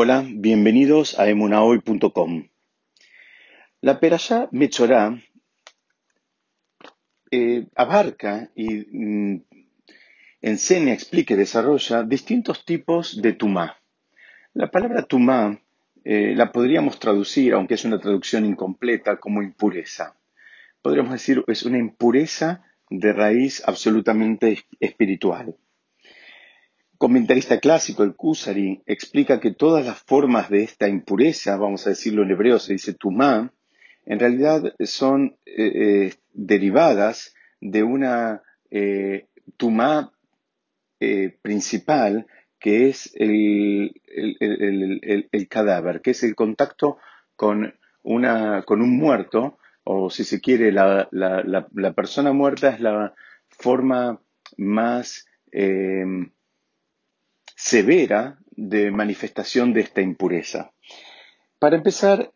Hola, bienvenidos a emunahoy.com. La Perashá Mechorá eh, abarca y mm, enseña, explica y desarrolla distintos tipos de tumá. La palabra tumá eh, la podríamos traducir, aunque es una traducción incompleta, como impureza. Podríamos decir es una impureza de raíz absolutamente espiritual comentarista clásico, el Kusari, explica que todas las formas de esta impureza, vamos a decirlo en hebreo, se dice tumá, en realidad son eh, eh, derivadas de una eh, tumá principal que es el, cadáver, que es el contacto con, una, con un muerto, o si se quiere, la, la persona muerta es la forma más severa de manifestación de esta impureza. Para empezar,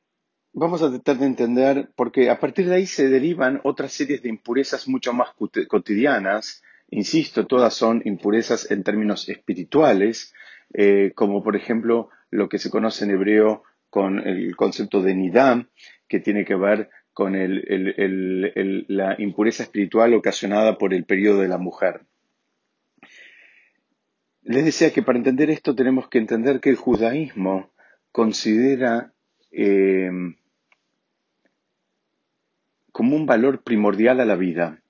vamos a tratar de entender, porque a partir de ahí se derivan otras series de impurezas mucho más cotidianas, insisto, todas son impurezas en términos espirituales, eh, como por ejemplo lo que se conoce en hebreo con el concepto de nidam, que tiene que ver con la impureza espiritual ocasionada por el periodo de la mujer. Les decía que para entender esto tenemos que entender que el judaísmo considera eh, como un valor primordial a la vida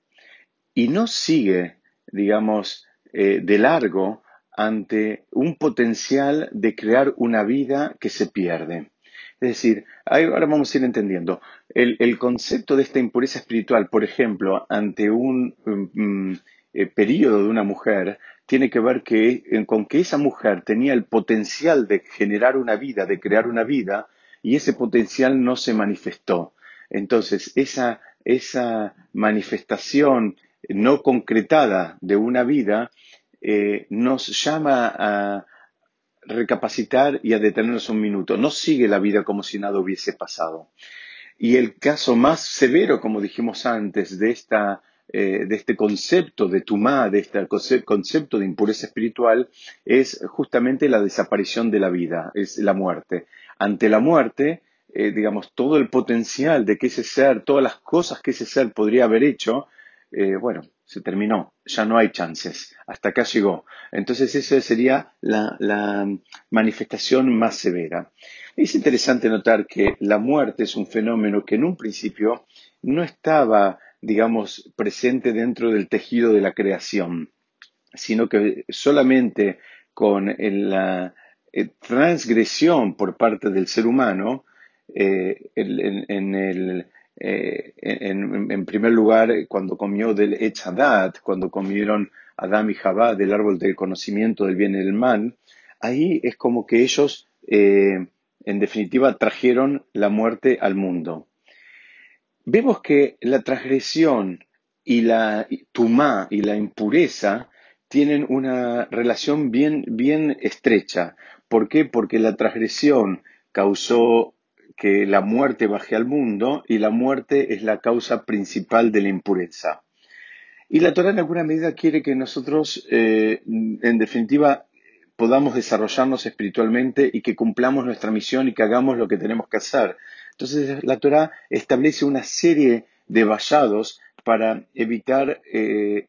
y no sigue, digamos, eh, de largo ante un potencial de crear una vida que se pierde. Es decir, ahora vamos a ir entendiendo. El, concepto de esta impureza espiritual, por ejemplo, ante un mm, eh, periodo de una mujer, tiene que ver que, con que esa mujer tenía el potencial de generar una vida, de crear una vida, y ese potencial no se manifestó. Entonces, esa, esa manifestación no concretada de una vida eh, nos llama a recapacitar y a detenernos un minuto. No sigue la vida como si nada hubiese pasado. Y el caso más severo, como dijimos antes, de esta eh, de este concepto de tumá, de este concepto de impureza espiritual, es justamente la desaparición de la vida, es la muerte. Ante la muerte, eh, digamos, todo el potencial de que ese ser, todas las cosas que ese ser podría haber hecho, eh, bueno, se terminó, ya no hay chances, hasta acá llegó. Entonces esa sería la, la, manifestación más severa. Es interesante notar que la muerte es un fenómeno que en un principio no estaba digamos, presente dentro del tejido de la creación, sino que solamente con la eh, transgresión por parte del ser humano, eh, eh, en, primer lugar, cuando comió del Echadat, cuando comieron Adán y Jabá del árbol del conocimiento del bien y del mal, ahí es como que ellos, en definitiva, trajeron la muerte al mundo vemos que la transgresión y la tumá y la impureza tienen una relación bien, bien estrecha. ¿Por qué? Porque la transgresión causó que la muerte baje al mundo y la muerte es la causa principal de la impureza. Y la Torah en alguna medida quiere que nosotros, eh, en definitiva, podamos desarrollarnos espiritualmente y que cumplamos nuestra misión y que hagamos lo que tenemos que hacer. Entonces la Torah establece una serie de vallados para evitar eh,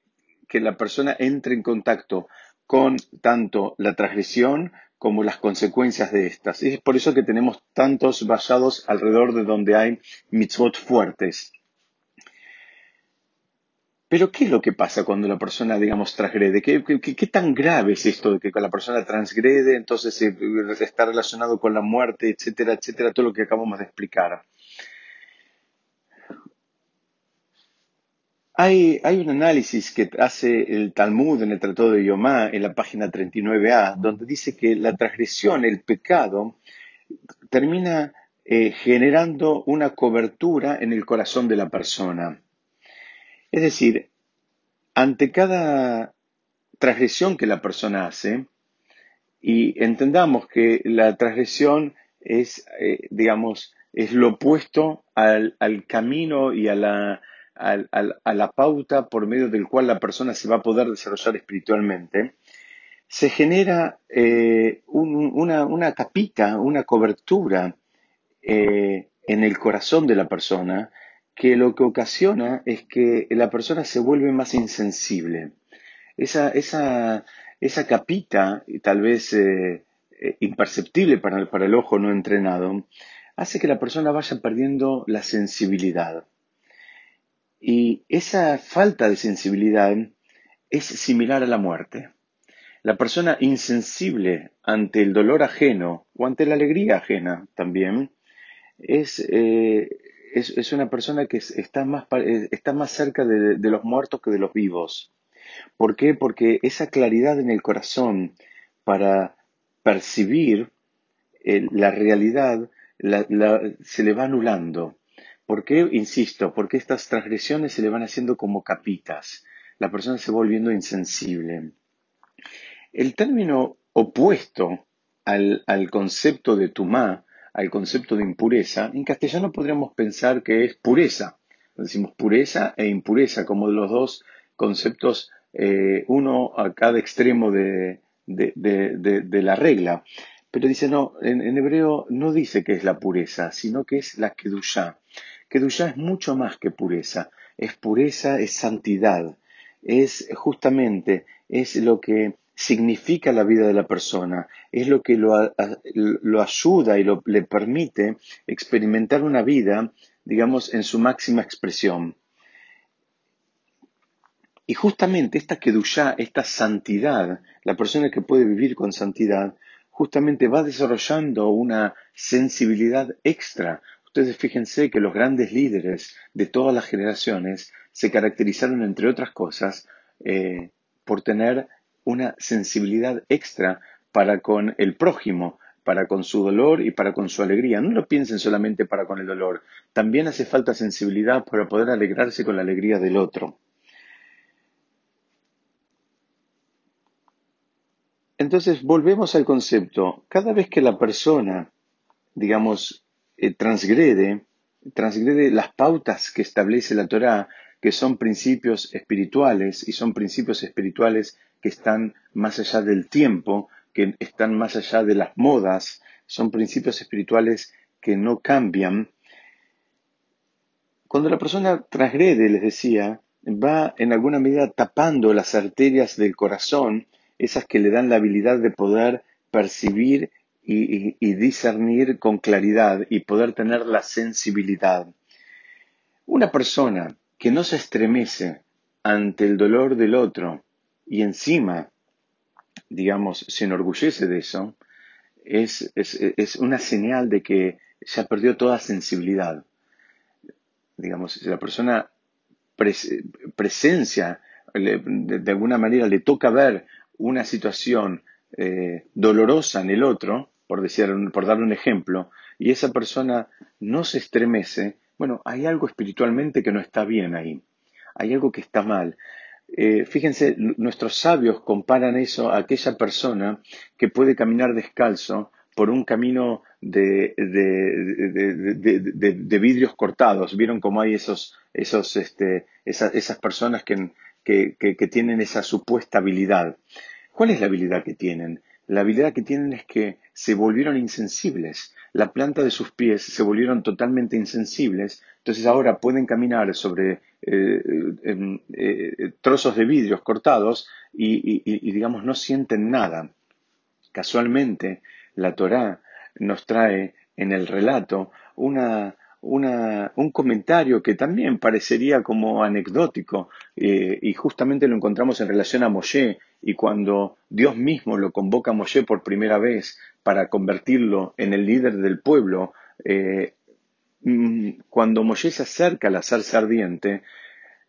que la persona entre en contacto con tanto la transgresión como las consecuencias de estas. Y es por eso que tenemos tantos vallados alrededor de donde hay mitzvot fuertes. Pero ¿qué es lo que pasa cuando la persona, digamos, transgrede? ¿Qué, tan grave es esto de que la persona transgrede, entonces eh, está relacionado con la muerte, etcétera, etcétera, todo lo que acabamos de explicar? Hay, hay, un análisis que hace el Talmud en el Tratado de Yomá, en la página 39a, donde dice que la transgresión, el pecado, termina eh, generando una cobertura en el corazón de la persona. Es decir, ante cada transgresión que la persona hace, y entendamos que la transgresión es, eh, digamos, es lo opuesto al, camino y a la, la pauta por medio del cual la persona se va a poder desarrollar espiritualmente, se genera eh, un, una, capita, una cobertura eh, en el corazón de la persona que lo que ocasiona es que la persona se vuelve más insensible. Esa, esa, esa capita, tal vez eh, eh, imperceptible para el, para el ojo no entrenado, hace que la persona vaya perdiendo la sensibilidad. Y esa falta de sensibilidad es similar a la muerte. La persona insensible ante el dolor ajeno o ante la alegría ajena también es, eh, es, una persona que está más, eh, está más cerca de, los muertos que de los vivos. ¿Por qué? Porque esa claridad en el corazón para percibir eh, la realidad se le va anulando. ¿Por qué? Insisto, porque estas transgresiones se le van haciendo como capitas. La persona se va volviendo insensible. El término opuesto al, al concepto de tumá al concepto de impureza, en castellano podríamos pensar que es pureza. Decimos pureza e impureza como los dos conceptos, eh, uno a cada extremo de, la regla. Pero dice, no, en, hebreo no dice que es la pureza, sino que es la kedushá. Kedushá es mucho más que pureza. Es pureza, es santidad. Es justamente, es lo que significa la vida de la persona, es lo que lo, ayuda y le permite experimentar una vida, digamos, en su máxima expresión. Y justamente esta kedushá, esta santidad, la persona que puede vivir con santidad, justamente va desarrollando una sensibilidad extra. Ustedes fíjense que los grandes líderes de todas las generaciones se caracterizaron, entre otras cosas, eh, por tener una sensibilidad extra para con el prójimo, para con su dolor y para con su alegría. No lo piensen solamente para con el dolor, también hace falta sensibilidad para poder alegrarse con la alegría del otro. Entonces, volvemos al concepto. Cada vez que la persona, digamos, eh, transgrede, transgrede las pautas que establece la Torá, que son principios espirituales y son principios espirituales que están más allá del tiempo, que están más allá de las modas, son principios espirituales que no cambian. Cuando la persona transgrede, les decía, va en alguna medida tapando las arterias del corazón, esas que le dan la habilidad de poder percibir y, y, discernir con claridad y poder tener la sensibilidad. Una persona que no se estremece ante el dolor del otro, y encima, digamos, se enorgullece de eso, es, una señal de que ya perdió toda sensibilidad. Digamos, si la persona presencia, de, alguna manera le toca ver una situación eh, dolorosa en el otro, por, decir, por darle un ejemplo, y esa persona no se estremece, bueno, hay algo espiritualmente que no está bien ahí, hay algo que está mal. Eh, fíjense, nuestros sabios comparan eso a aquella persona que puede caminar descalzo por un camino de, vidrios cortados. ¿Vieron cómo hay esos, esos, este, esas, personas que, que tienen esa supuesta habilidad? ¿Cuál es la habilidad que tienen? La habilidad que tienen es que se volvieron insensibles. La planta de sus pies se volvieron totalmente insensibles. Entonces ahora pueden caminar sobre eh, eh, trozos de vidrios cortados y, digamos, no sienten nada. Casualmente, la Torá nos trae en el relato una, un comentario que también parecería como anecdótico eh, y justamente lo encontramos en relación a Moshe y cuando Dios mismo lo convoca a Moshe por primera vez para convertirlo en el líder del pueblo, Mm, cuando Moshe se acerca a la zarza ardiente,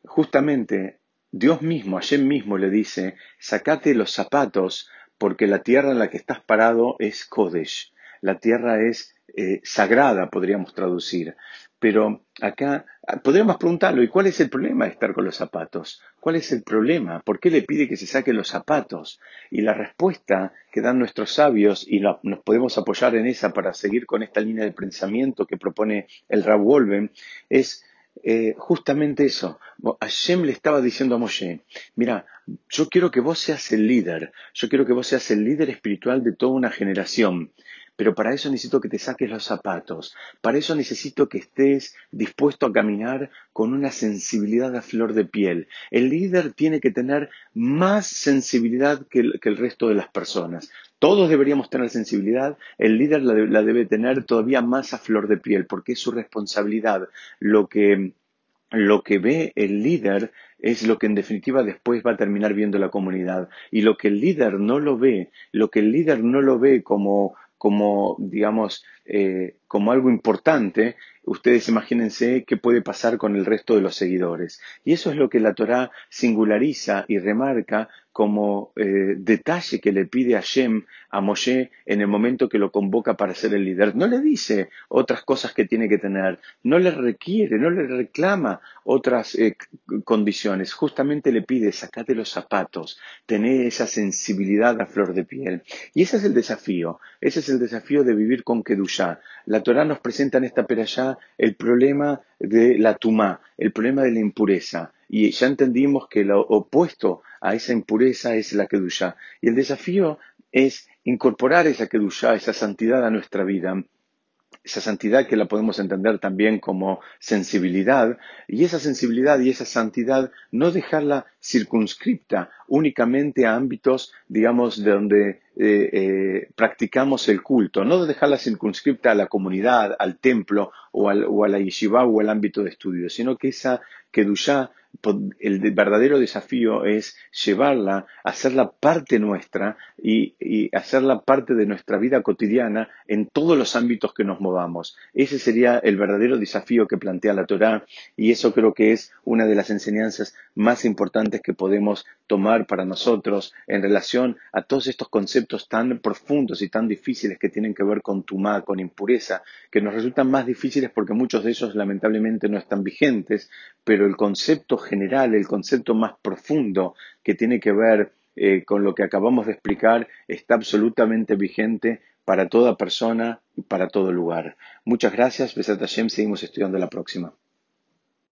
justamente Dios mismo, Hashem mismo le dice, sacate los zapatos porque la tierra en la que estás parado es Kodesh, la tierra es eh, sagrada, podríamos traducir. Pero acá podríamos preguntarlo, ¿y cuál es el problema de estar con los zapatos? ¿Cuál es el problema? ¿Por qué le pide que se saque los zapatos? Y la respuesta que dan nuestros sabios, y nos podemos apoyar en esa para seguir con esta línea de pensamiento que propone el Rab Wolven, es eh, justamente eso. Hashem le estaba diciendo a Moshe, mira, yo quiero que vos seas el líder, yo quiero que vos seas el líder espiritual de toda una generación. Pero para eso necesito que te saques los zapatos. Para eso necesito que estés dispuesto a caminar con una sensibilidad a flor de piel. El líder tiene que tener más sensibilidad que el, resto de las personas. Todos deberíamos tener sensibilidad, el líder la, debe tener todavía más a flor de piel, porque es su responsabilidad. Lo que, lo que ve el líder es lo que en definitiva después va a terminar viendo la comunidad. Y lo que el líder no lo ve, lo que el líder no lo ve como como, digamos, eh, como algo importante, ustedes imagínense qué puede pasar con el resto de los seguidores. Y eso es lo que la Torá singulariza y remarca como eh, detalle que le pide a Shem a Moshe en el momento que lo convoca para ser el líder. No le dice otras cosas que tiene que tener, no le requiere, no le reclama otras eh, condiciones, justamente le pide sacate los zapatos, tener esa sensibilidad a flor de piel. Y ese es el desafío, ese es el desafío de vivir con Kedushá. La Torá nos presenta en esta perashá el problema de la tumá, el problema de la impureza. Y ya entendimos que lo opuesto a esa impureza es la Kedushá. Y el desafío es incorporar esa Kedushá, esa santidad a nuestra vida esa santidad que la podemos entender también como sensibilidad, y esa sensibilidad y esa santidad no dejarla circunscripta únicamente a ámbitos, digamos, de donde eh, eh, practicamos el culto, no dejarla circunscripta a la comunidad, al templo o, al, o a la yeshiva o al ámbito de estudio, sino que esa kedushá el verdadero desafío es llevarla, hacerla parte nuestra y, hacerla parte de nuestra vida cotidiana en todos los ámbitos que nos movamos. Ese sería el verdadero desafío que plantea la Torá y eso creo que es una de las enseñanzas más importantes que podemos tomar para nosotros en relación a todos estos conceptos tan profundos y tan difíciles que tienen que ver con tumá, con impureza, que nos resultan más difíciles porque muchos de ellos lamentablemente no están vigentes, pero el concepto general, el concepto más profundo que tiene que ver eh, con lo que acabamos de explicar está absolutamente vigente para toda persona y para todo lugar. Muchas gracias. Besat Hashem. Seguimos estudiando la próxima.